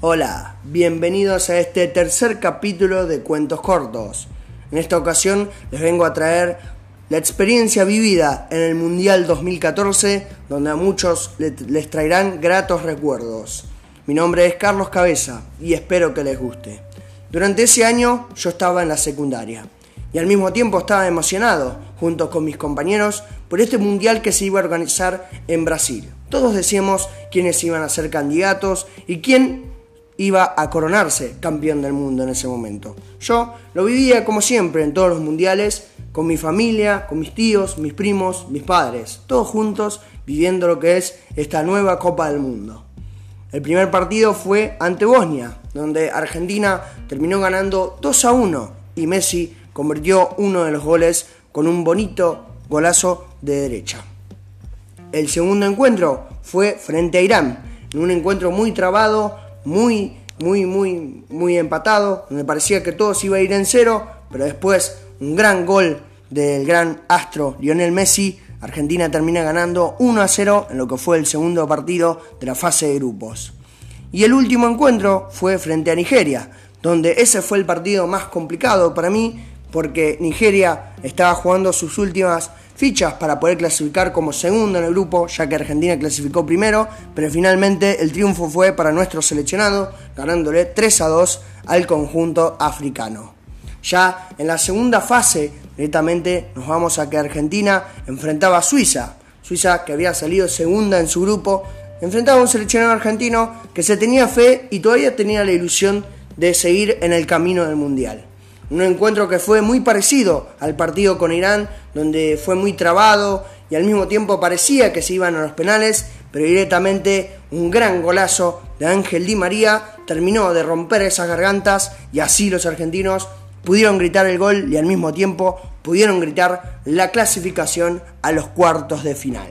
Hola, bienvenidos a este tercer capítulo de Cuentos Cortos. En esta ocasión les vengo a traer la experiencia vivida en el Mundial 2014, donde a muchos les traerán gratos recuerdos. Mi nombre es Carlos Cabeza y espero que les guste. Durante ese año yo estaba en la secundaria y al mismo tiempo estaba emocionado, junto con mis compañeros, por este mundial que se iba a organizar en Brasil. Todos decíamos quiénes iban a ser candidatos y quién iba a coronarse campeón del mundo en ese momento. Yo lo vivía como siempre en todos los mundiales, con mi familia, con mis tíos, mis primos, mis padres, todos juntos viviendo lo que es esta nueva Copa del Mundo. El primer partido fue ante Bosnia, donde Argentina terminó ganando 2 a 1 y Messi convirtió uno de los goles con un bonito golazo de derecha. El segundo encuentro fue frente a Irán, en un encuentro muy trabado, muy, muy, muy, muy empatado, donde parecía que todo se iba a ir en cero, pero después un gran gol del gran astro Lionel Messi Argentina termina ganando 1 a 0 en lo que fue el segundo partido de la fase de grupos. Y el último encuentro fue frente a Nigeria, donde ese fue el partido más complicado para mí, porque Nigeria estaba jugando sus últimas fichas para poder clasificar como segundo en el grupo, ya que Argentina clasificó primero, pero finalmente el triunfo fue para nuestro seleccionado, ganándole 3 a 2 al conjunto africano. Ya en la segunda fase directamente nos vamos a que Argentina enfrentaba a Suiza. Suiza que había salido segunda en su grupo, enfrentaba a un seleccionado argentino que se tenía fe y todavía tenía la ilusión de seguir en el camino del Mundial. Un encuentro que fue muy parecido al partido con Irán, donde fue muy trabado y al mismo tiempo parecía que se iban a los penales, pero directamente un gran golazo de Ángel Di María terminó de romper esas gargantas y así los argentinos pudieron gritar el gol y al mismo tiempo pudieron gritar la clasificación a los cuartos de final.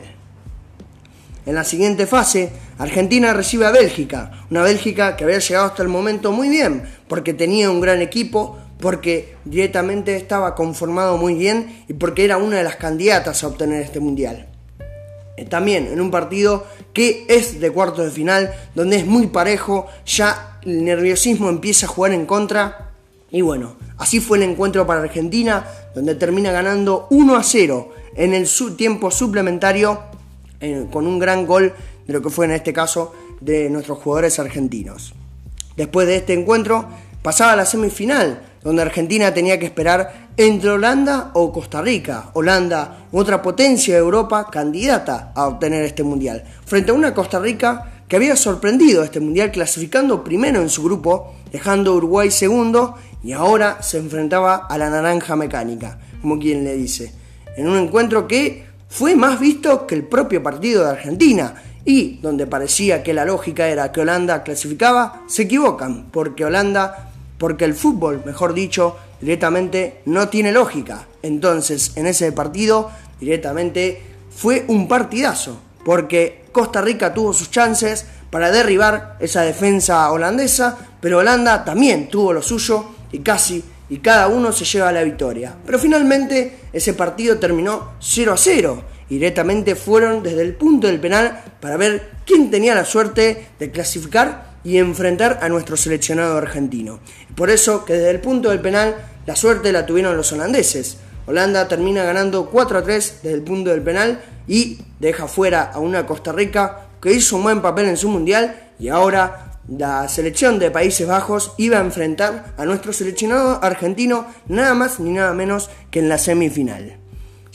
En la siguiente fase, Argentina recibe a Bélgica, una Bélgica que había llegado hasta el momento muy bien, porque tenía un gran equipo, porque directamente estaba conformado muy bien y porque era una de las candidatas a obtener este mundial. Eh, también en un partido que es de cuartos de final, donde es muy parejo, ya el nerviosismo empieza a jugar en contra y bueno, Así fue el encuentro para Argentina, donde termina ganando 1 a 0 en el tiempo suplementario eh, con un gran gol de lo que fue en este caso de nuestros jugadores argentinos. Después de este encuentro pasaba a la semifinal, donde Argentina tenía que esperar entre Holanda o Costa Rica. Holanda, otra potencia de Europa candidata a obtener este mundial, frente a una Costa Rica que había sorprendido este mundial clasificando primero en su grupo, dejando Uruguay segundo y ahora se enfrentaba a la naranja mecánica, como quien le dice, en un encuentro que fue más visto que el propio partido de Argentina y donde parecía que la lógica era que Holanda clasificaba, se equivocan, porque Holanda, porque el fútbol, mejor dicho, directamente no tiene lógica. Entonces, en ese partido, directamente fue un partidazo, porque Costa Rica tuvo sus chances para derribar esa defensa holandesa, pero Holanda también tuvo lo suyo y casi y cada uno se lleva la victoria. Pero finalmente ese partido terminó 0 a 0 y directamente fueron desde el punto del penal para ver quién tenía la suerte de clasificar y enfrentar a nuestro seleccionado argentino. Por eso que desde el punto del penal la suerte la tuvieron los holandeses. Holanda termina ganando 4 a 3 desde el punto del penal y deja fuera a una Costa Rica que hizo un buen papel en su mundial y ahora la selección de Países Bajos iba a enfrentar a nuestro seleccionado argentino nada más ni nada menos que en la semifinal.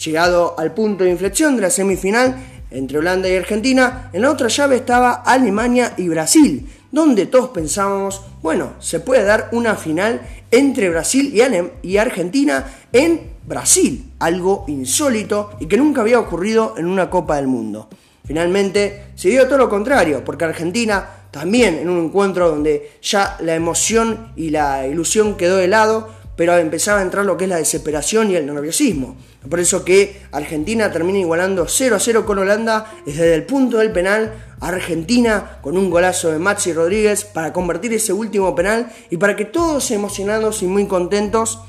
Llegado al punto de inflexión de la semifinal entre Holanda y Argentina, en la otra llave estaba Alemania y Brasil, donde todos pensábamos, bueno, se puede dar una final entre Brasil y, y Argentina en Brasil, algo insólito y que nunca había ocurrido en una Copa del Mundo. Finalmente se dio todo lo contrario, porque Argentina también en un encuentro donde ya la emoción y la ilusión quedó de lado, pero empezaba a entrar lo que es la desesperación y el nerviosismo. Por eso que Argentina termina igualando 0 a 0 con Holanda desde el punto del penal. Argentina con un golazo de Maxi Rodríguez para convertir ese último penal y para que todos emocionados y muy contentos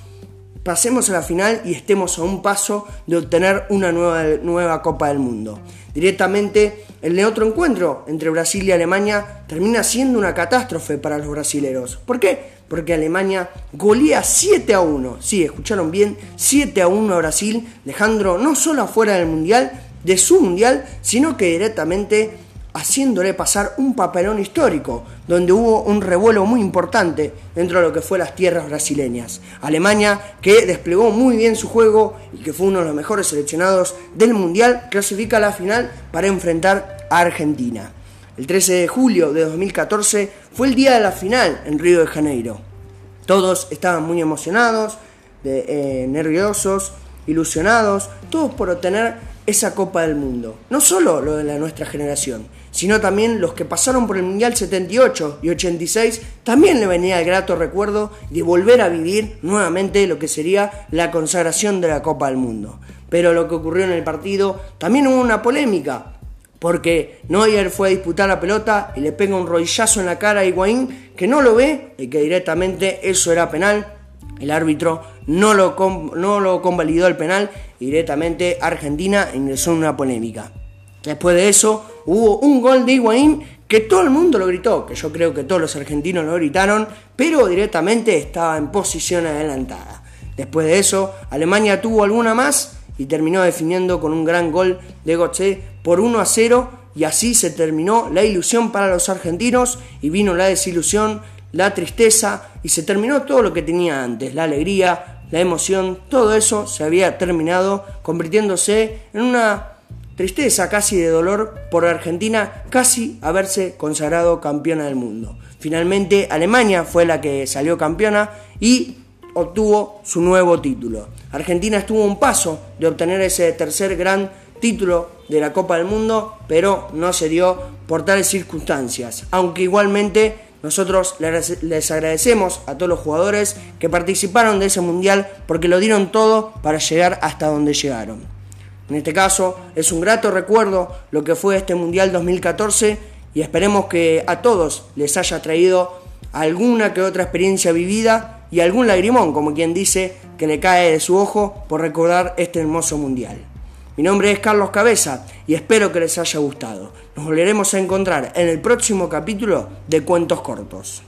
pasemos a la final y estemos a un paso de obtener una nueva, nueva Copa del Mundo. Directamente el otro encuentro entre Brasil y Alemania termina siendo una catástrofe para los brasileros. ¿Por qué? Porque Alemania golea 7 a 1. Sí, escucharon bien, 7 a 1 a Brasil, dejando no solo afuera del Mundial, de su Mundial, sino que directamente haciéndole pasar un papelón histórico, donde hubo un revuelo muy importante dentro de lo que fue las tierras brasileñas. Alemania, que desplegó muy bien su juego y que fue uno de los mejores seleccionados del Mundial, clasifica a la final para enfrentar a Argentina. El 13 de julio de 2014 fue el día de la final en Río de Janeiro. Todos estaban muy emocionados, eh, nerviosos, ilusionados, todos por obtener esa Copa del Mundo. No solo lo de la nuestra generación, sino también los que pasaron por el Mundial 78 y 86, también le venía el grato recuerdo de volver a vivir nuevamente lo que sería la consagración de la Copa del Mundo. Pero lo que ocurrió en el partido, también hubo una polémica, porque Neuer fue a disputar la pelota y le pega un rodillazo en la cara a Higuaín, que no lo ve y que directamente eso era penal. El árbitro no lo, no lo convalidó el penal y directamente Argentina ingresó en una polémica. Después de eso hubo un gol de Higuaín que todo el mundo lo gritó, que yo creo que todos los argentinos lo gritaron, pero directamente estaba en posición adelantada. Después de eso, Alemania tuvo alguna más y terminó definiendo con un gran gol de Götze por 1 a 0 y así se terminó la ilusión para los argentinos y vino la desilusión, la tristeza y se terminó todo lo que tenía antes, la alegría, la emoción, todo eso se había terminado convirtiéndose en una tristeza, casi de dolor por Argentina casi haberse consagrado campeona del mundo. Finalmente Alemania fue la que salió campeona y obtuvo su nuevo título. Argentina estuvo un paso de obtener ese tercer gran título de la Copa del Mundo, pero no se dio por tales circunstancias, aunque igualmente nosotros les agradecemos a todos los jugadores que participaron de ese mundial porque lo dieron todo para llegar hasta donde llegaron. En este caso es un grato recuerdo lo que fue este Mundial 2014 y esperemos que a todos les haya traído alguna que otra experiencia vivida y algún lagrimón, como quien dice, que le cae de su ojo por recordar este hermoso Mundial. Mi nombre es Carlos Cabeza y espero que les haya gustado. Nos volveremos a encontrar en el próximo capítulo de Cuentos Cortos.